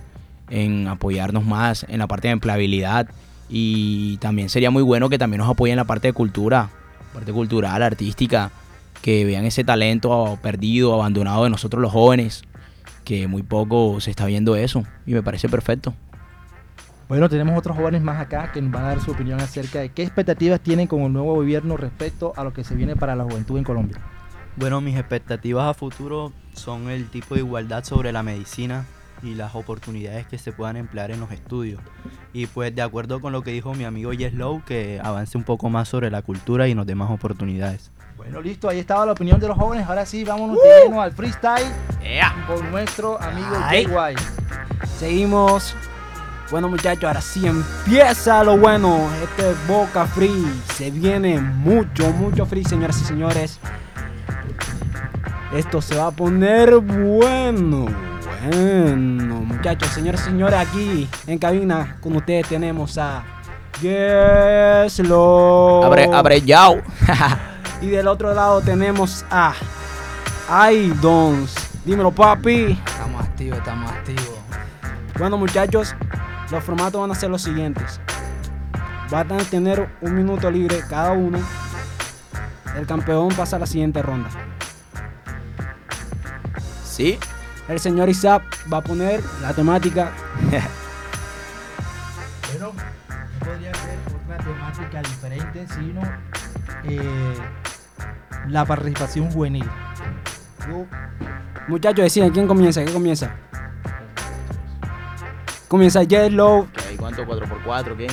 en apoyarnos más en la parte de empleabilidad y también sería muy bueno que también nos apoyen en la parte de cultura, parte cultural, artística, que vean ese talento perdido, abandonado de nosotros los jóvenes, que muy poco se está viendo eso y me parece perfecto. Bueno, tenemos otros jóvenes más acá que nos van a dar su opinión acerca de qué expectativas tienen con el nuevo gobierno respecto a lo que se viene para la juventud en Colombia. Bueno, mis expectativas a futuro son el tipo de igualdad sobre la medicina y las oportunidades que se puedan emplear en los estudios. Y pues de acuerdo con lo que dijo mi amigo Yeslow, que avance un poco más sobre la cultura y nos dé más oportunidades. Bueno, listo, ahí estaba la opinión de los jóvenes. Ahora sí, vámonos de lleno al freestyle con nuestro amigo Ay. JY. Seguimos. Bueno muchachos, ahora sí empieza lo bueno. Este es Boca Free. Se viene mucho, mucho free, señoras y señores. Esto se va a poner bueno. Bueno, muchachos, señores y señores, aquí en cabina con ustedes tenemos a Yeslo. Abre, abre, yao. Y del otro lado tenemos a Idons. Dímelo, papi. Estamos activos, estamos activos. Bueno, muchachos, los formatos van a ser los siguientes. Van a tener un minuto libre cada uno. El campeón pasa a la siguiente ronda. Sí. El señor Isaac va a poner la temática. Bueno, no podría ser otra temática diferente, sino eh, la participación juvenil. Muchachos, deciden quién comienza, quién comienza. Comienza Yellow, ¿Cuánto? ¿4x4? ¿Qué?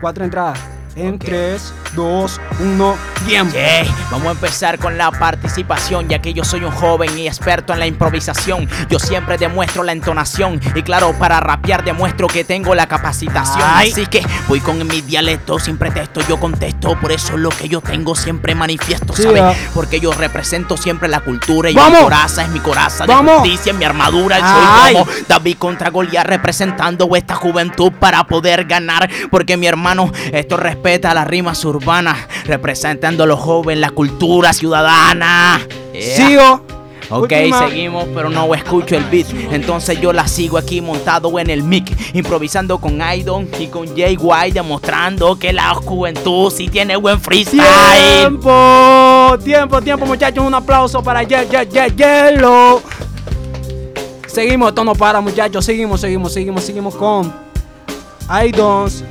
cuatro entradas. En 3, 2, 1, tiempo. Yeah, Vamos a empezar con la participación, ya que yo soy un joven y experto en la improvisación. Yo siempre demuestro la entonación y claro, para rapear demuestro que tengo la capacitación. Ay. Así que voy con mi dialecto, sin pretexto yo contesto, por eso lo que yo tengo siempre manifiesto, Sí, ¿sabes? Porque yo represento siempre la cultura y ¡Vamos! mi coraza es mi coraza de ¡Vamos! justicia, mi armadura Ay. soy como David contra Goliat representando esta juventud para poder ganar, porque mi hermano esto respeta las rimas urbanas, representando a los jóvenes la cultura ciudadana. Yeah. Sigo. Ok, Última. seguimos, pero no escucho el beat. Entonces yo la sigo aquí montado en el mic, improvisando con Idon y con JY, demostrando que la juventud sí tiene buen freestyle. Tiempo, tiempo, tiempo, muchachos. Un aplauso para Ye- Ye- Ye- Yellow. Seguimos, esto no para, muchachos. Seguimos, seguimos, seguimos, seguimos con Idons.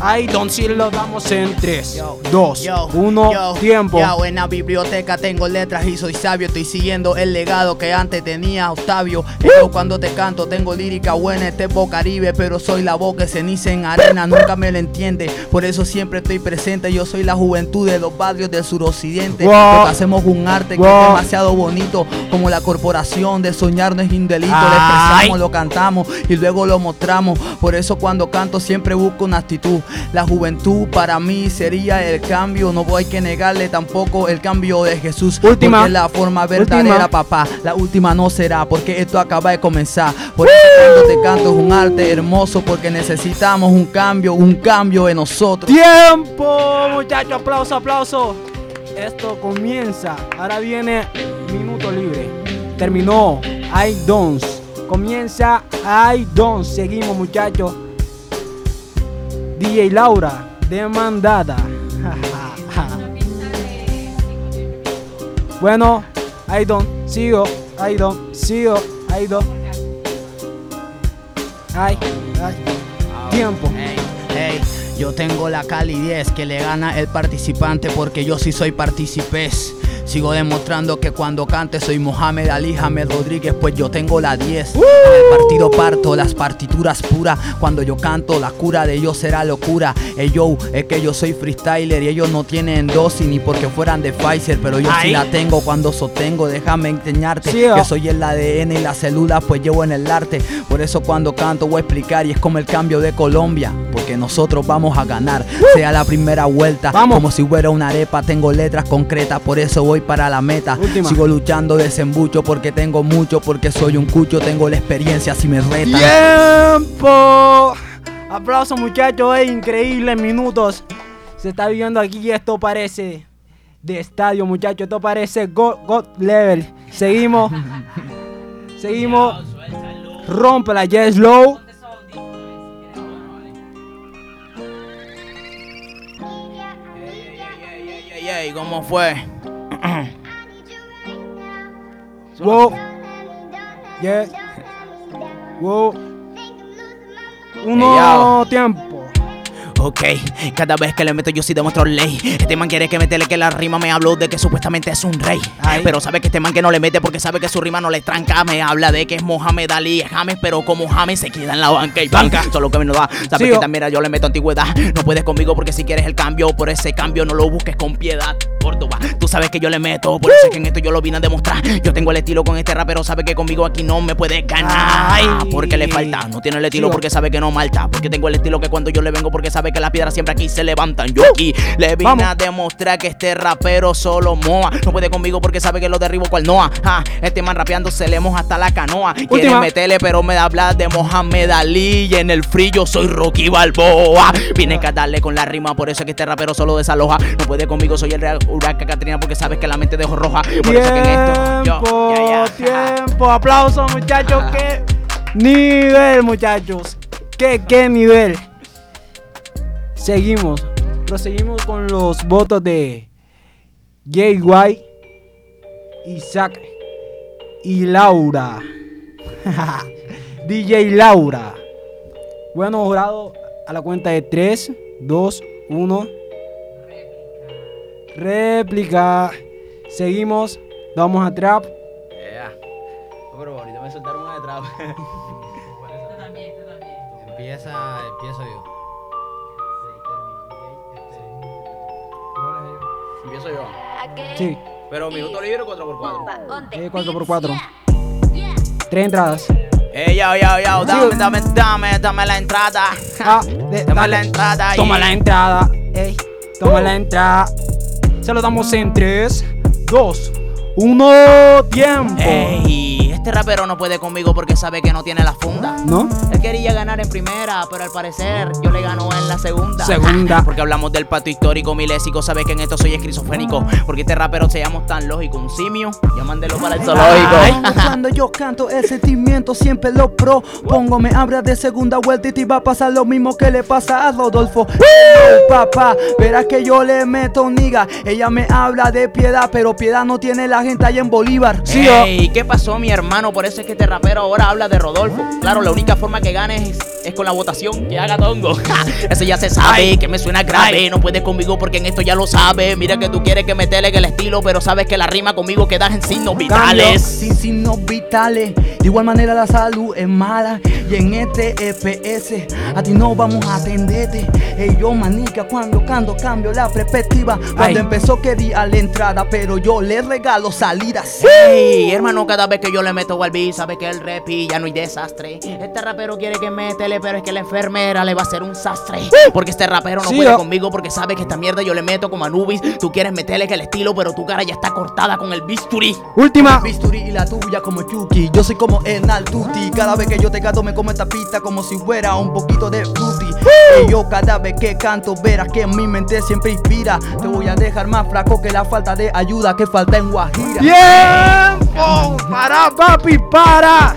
Ay, don si lo damos en 3, 2, 1, yo, tiempo. yo, en la biblioteca tengo letras y soy sabio. Estoy siguiendo el legado que antes tenía Octavio. Yo cuando te canto tengo lírica buena, este es Caribe, pero soy la voz que ceniza en arena. Nunca me lo entiende, por eso siempre estoy presente. Yo soy la juventud de los barrios del suroccidente. Wow. Hacemos un arte que es demasiado bonito, como la corporación de soñar no es un delito. Lo Ay. expresamos, lo cantamos y luego lo mostramos. Por eso cuando canto siempre busco una actitud. La juventud para mí sería el cambio. No hay que negarle tampoco el cambio de Jesús. Última. Porque la forma verdadera, Última. papá. La última no será, porque esto acaba de comenzar. Por eso cuando te canto es un arte hermoso, porque necesitamos un cambio, un cambio en nosotros. Tiempo, muchachos, aplauso, aplauso. Esto comienza. Ahora viene minuto libre. Terminó. I don't. Comienza I don't. Seguimos, muchachos. DJ Laura, demandada. bueno, I don't. Sigo. I don't. Sigo. I don't. Ay, ay. Tiempo. Yo tengo la calidez que le gana el participante porque yo sí soy participés. Sigo demostrando que cuando cante soy Mohamed Ali, James Rodríguez, pues yo tengo la 10. En el partido parto las partituras puras. Cuando yo canto, la cura de ellos será locura. Ey, yo, es que yo soy freestyler y ellos no tienen dosis ni porque fueran de Pfizer, pero yo sí la tengo cuando sostengo. Déjame enseñarte Sí, oh. que soy el ADN y las células, pues llevo en el arte. Por eso cuando canto voy a explicar y es como el cambio de Colombia, porque nosotros vamos a ganar. Sea la primera vuelta, como si fuera una arepa, tengo letras concretas, por eso voy para la meta. Última. Sigo luchando desembucho porque tengo mucho, porque soy un cucho, tengo la experiencia si me retan. ¡Tiempo! Aplausos muchachos, es increíble minutos. Se está viendo aquí y esto parece de estadio muchachos, esto parece God, God level. Seguimos. Seguimos. Rompe la Jazz Low. ¿cómo fue? Wow. Yeah. Wow. Uno tiempo. Ok, cada vez que le meto yo sí demuestro ley. Este man quiere que metele que la rima me habló de que supuestamente es un rey. Pero sabe que este man que no le mete porque sabe que su rima no le tranca. Me habla de que es Mohamed Ali, es James, pero como James se queda en la banca y banca. Solo que me lo da. Sabe que también yo le meto antigüedad. No puedes conmigo porque si quieres el cambio, por ese cambio no lo busques con piedad. Córdoba, tú sabes que yo le meto, por eso es que en esto yo lo vine a demostrar. Yo tengo el estilo con este rapero, sabe que conmigo aquí no me puede ganar. Porque le falta, no tiene el estilo porque sabe que no malta. Porque tengo el estilo que cuando yo le vengo, porque sabe que las piedras siempre aquí se levantan. Yo aquí le vine Vamos. a demostrar que este rapero solo moa. No puede conmigo porque sabe que lo derribo cual Noah. Ja, este man rapeando se le moja hasta la canoa. Quiere meterle, pero me da hablar de Mohamed Ali. Y en el frío soy Rocky Balboa. Viene a darle con la rima, por eso es que este rapero solo desaloja. No puede conmigo, soy el real huracán Catrina porque sabes que la mente dejo roja. Por eso es que en esto yo, Tiempo, ya, ya. tiempo, aplausos muchachos, qué nivel muchachos, qué, qué nivel. Seguimos, proseguimos con los votos de JY, Isaac y Laura. DJ Laura. Bueno, jurado, a la cuenta de 3, 2, 1. Réplica. Seguimos. Vamos a trap. Pero ahorita me soltaron una de trap. Empieza, empiezo yo. Empiezo yo. Sí. Pero minuto libre 4x4. Eh, 4x4. Tres entradas. Ey, yo, yo, yo, dame, dame, dame, dame la entrada. Ah, de- dame dale. la entrada. Toma la entrada. Ey, toma la entrada. Se lo damos en 3, 2, 1. Tiempo. Ey, este rapero no puede conmigo porque sabe que no tiene la funda. ¿No? Quería ganar en primera, pero al parecer yo le gano en la segunda. Segunda. Porque hablamos del pato histórico milésico. Sabe que en esto soy esquizofrénico. Porque este rapero se llama tan lógico. Un simio. Llámandelo para el zoológico. Ay, cuando yo canto el sentimiento siempre lo propongo Me abra de segunda vuelta y te va a pasar lo mismo que le pasa a Rodolfo Papá, verás que yo le meto niga Ella me habla de piedad, pero piedad no tiene la gente allá en Bolívar Ey, ¿qué pasó mi hermano? Por eso es que este rapero ahora habla de Rodolfo. Claro, la única forma que ganes es con la votación que haga tongo. Eso ya se sabe, que me suena grave. No puedes conmigo porque en esto ya lo sabes. Mira que tú quieres que me tele el estilo, pero sabes que la rima conmigo quedas en signos vitales. Sin signos vitales. De igual manera la salud es mala. Y en este FPS a ti no vamos a atenderte. Ey, yo manica cuando canto cambio la perspectiva. Cuando Ay. empezó quería la entrada, pero yo le regalo salidas. Hermano, cada vez que yo le meto al beat, sabe que el rap ya no hay desastre. Este rapero quiere que métele, pero es que la enfermera le va a hacer un sastre. Porque este rapero no Sí, puede conmigo porque sabe que esta mierda yo le meto como Anubis. Tú quieres meterle que el estilo, pero tu cara ya está cortada con el bisturí. Última. Bisturí y la tuya como Chucky. Yo soy como Enal Tutti. Cada vez que yo te canto me como esta pista como si fuera un poquito de fruity. Y yo cada vez que canto verás que mi mente siempre inspira. Te voy a dejar más flaco que la falta de ayuda que falta en Guajira. ¡Tiempo! ¡Para, papi, para!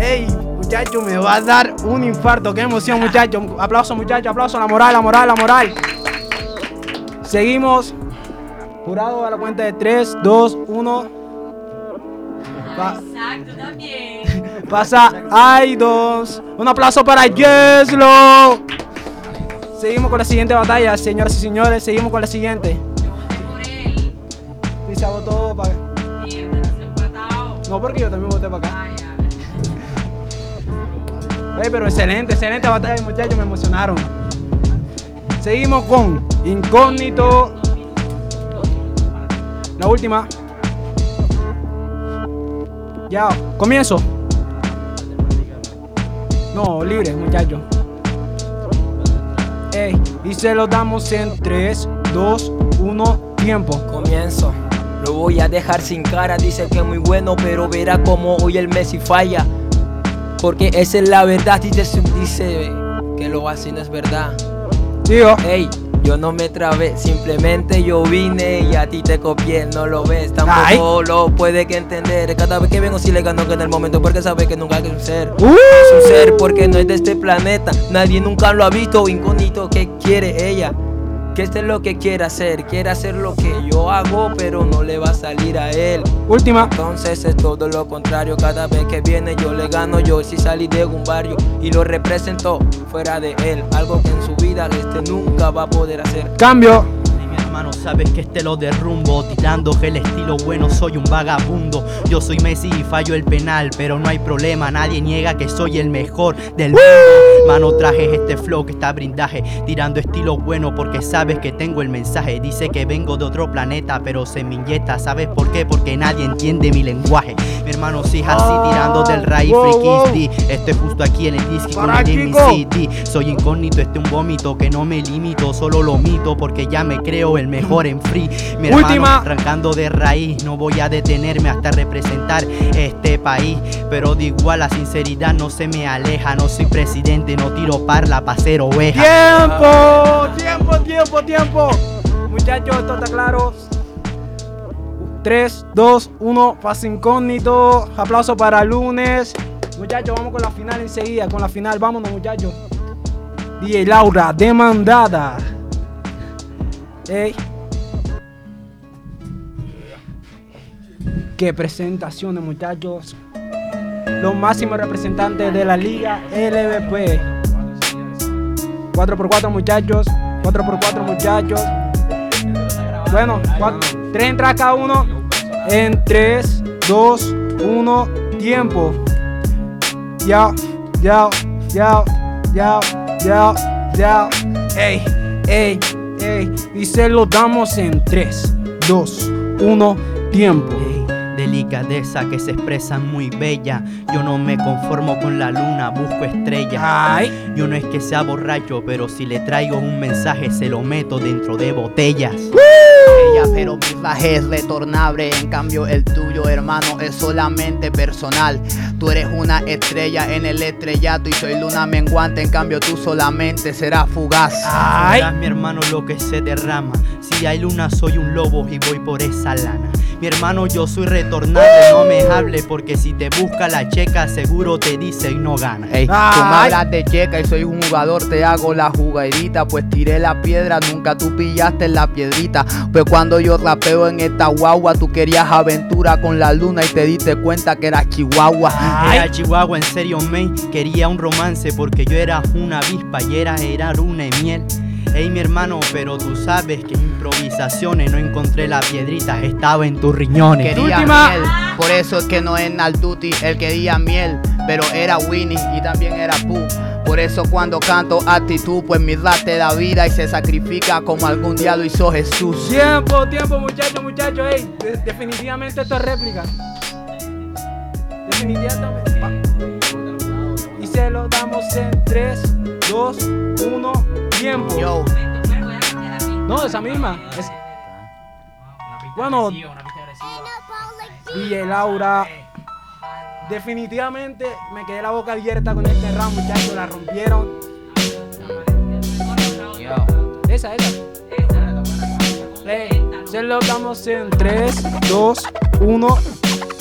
¡Ey, muchacho, me va a dar un infarto! ¡Qué emoción, muchacho! Aplauso, muchacho, aplauso, la moral, la moral, la moral. Seguimos. Jurado a la cuenta de 3, 2, 1. Exacto, también. Pasa, hay dos. Un aplauso para Yeslo. Seguimos con la siguiente batalla, señoras y señores. Seguimos con la siguiente. Y se votó para. No, porque yo también voté para acá. Ey, pero excelente, excelente batalla, muchachos, me emocionaron. Seguimos con Incógnito. La última. Ya, comienzo. No, libre, muchachos. Ey, y se lo damos en 3, 2, 1, tiempo. Comienzo. Lo voy a dejar sin cara, dice que es muy bueno, pero verá como hoy el Messi falla. Porque esa es la verdad, dice, dice que lo hace y no es verdad. Digo. Ey, yo no me trabé, simplemente yo vine y a ti te copié, no lo ves, tampoco lo puede que entender. Cada vez que vengo si le gano que en el momento, porque sabe que nunca es un ser. Es un ser porque no es de este planeta, nadie nunca lo ha visto, incógnito, ¿qué quiere ella? Que este es lo que quiere hacer, quiere hacer lo que yo hago, pero no le va a salir a él. Última. Entonces es todo lo contrario, cada vez que viene yo le gano yo si salí de un barrio y lo represento fuera de él, algo que en su vida este nunca va a poder hacer. Cambio. Hermano, sabes que este lo derrumbo. Tirando el estilo bueno, soy un vagabundo. Yo soy Messi y fallo el penal Pero no hay problema, nadie niega que soy el mejor del mundo. Mano, traje este flow que está brindaje. Tirando estilo bueno porque sabes que tengo el mensaje. Dice que vengo de otro planeta pero se me inyecta. ¿Sabes por qué? Porque nadie entiende mi lenguaje. Mi hermano, si es así tirando del raíz Wow, frikis wow. Estoy justo aquí en el disco con el Kiko. CD Soy incógnito, este un vómito que no me limito. Solo lo mito porque ya me creo el mejor en free Mi hermano, Última. arrancando de raíz No voy a detenerme hasta representar este país Pero de igual la sinceridad no se me aleja No soy presidente, no tiro parla pa' ser oveja ¡Tiempo! ¡Tiempo, tiempo, tiempo! Muchachos, esto está claro. 3, 2, 1, pase incógnito. Aplauso para lunes. Muchachos, vamos con la final enseguida. Con la final, vámonos, muchachos. DJ Laura, demandada. Ey. Qué presentaciones, muchachos. Los máximos representantes de la liga LVP. 4x4 muchachos, 4x4 muchachos. Bueno, 3 entradas cada uno. En 3, 2, 1, tiempo. Ya, ya, ya, ya, ya, ya. Ey, ey, ey. Y se lo damos en 3, 2, 1, tiempo. Delicadeza que se expresa muy bella. Yo no me conformo con la luna, busco estrellas. Ay. Yo no es que sea borracho, pero si le traigo un mensaje, se lo meto dentro de botellas. Ella, pero mi mensaje es retornable. En cambio, el tuyo, hermano, es solamente personal. Tú eres una estrella en el estrellato y soy luna menguante. En cambio, tú solamente serás fugaz. Verás, mi hermano, lo que se derrama. Si hay luna, soy un lobo y voy por esa lana. Mi hermano, yo soy retornable, no me hable porque si te busca la checa, seguro te dice y no gana. Ey, tú me hablas de checa y soy un jugador, te hago la jugadita. Pues tiré la piedra, nunca tú pillaste la piedrita. Pues cuando yo rapeo en esta guagua, tú querías aventura con la luna y te diste cuenta que era chihuahua. Era Chihuahua, en serio, man. Quería un romance porque yo era una avispa y era, era una de miel. Ey, mi hermano, pero tú sabes que en improvisaciones no encontré la piedrita, estaba en tus riñones. Quería miel, por eso es que no es Nalduti el que quería miel, pero era Winnie y también era Pooh. Por eso cuando canto actitud, pues mi rap te da vida y se sacrifica como algún día lo hizo Jesús. Tiempo, tiempo, muchachos, muchachos. Ey, de- definitivamente esto es réplica. Definitivamente. Y se lo damos en 3, 2, 1, tiempo. Yo. No, esa misma. Es- Bueno, DJ Laura. Definitivamente me quedé la boca abierta con este round, muchachos. La rompieron. Esa, esa. Ey, se lo damos en 3, 2, 1.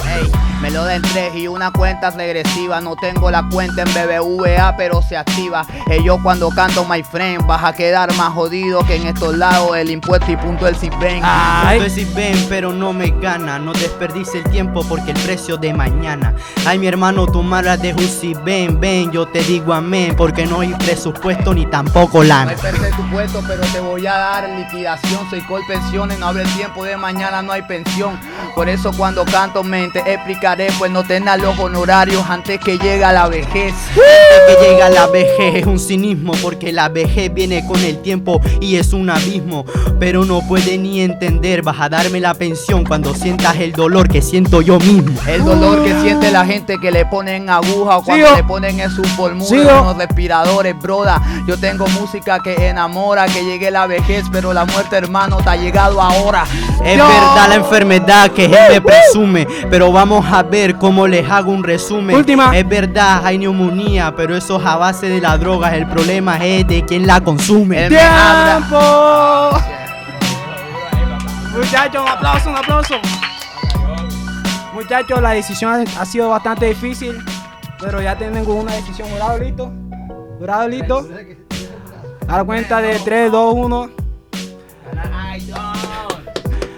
Ey, me lo den tres y una cuenta regresiva. No tengo la cuenta en BBVA, pero se activa. Ey, yo cuando canto My Friend, vas a quedar más jodido que en estos lados el impuesto y punto del CIPEN. Punto es si ven, pero no me gana. No desperdice el tiempo porque el precio de mañana. Ay, mi hermano, tu mala de Jusi, ven, ven, yo te digo amén. Porque no hay presupuesto ni tampoco No lana. hay presupuesto, pero te voy a dar liquidación. Soy col pensiones, no abre el tiempo de mañana, no hay pensión. Por eso cuando canto me te pues no tengas los honorarios antes que llega la vejez. Antes que llega la vejez es un cinismo porque la vejez viene con el tiempo y es un abismo. Pero no puede ni entender, vas a darme la pensión cuando sientas el dolor que siento yo mismo. El dolor que siente la gente que le ponen aguja o cuando Sigo. le ponen en sus pulmones unos respiradores, broda. Yo tengo música que enamora, que llegue la vejez, pero la muerte, hermano, te ha llegado ahora. Es verdad la enfermedad que él me presume, pero vamos a ver cómo les hago un resumen. Última. Es verdad, hay neumonía, pero eso es a base de las drogas. El problema es de quién la consume. ¡Tiempo! Muchachos, un aplauso, un aplauso. Muchachos, la decisión ha, sido bastante difícil, pero ya tengo una decisión. ¿Jurado listo? ¿Jurado listo? A la cuenta de 3, 2, 1.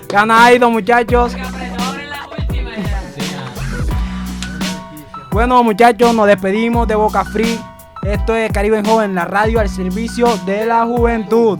Gana Aido, muchachos. Bueno, muchachos, nos despedimos de Boca Free. Esto es Caribe en Joven, la radio al servicio de la juventud.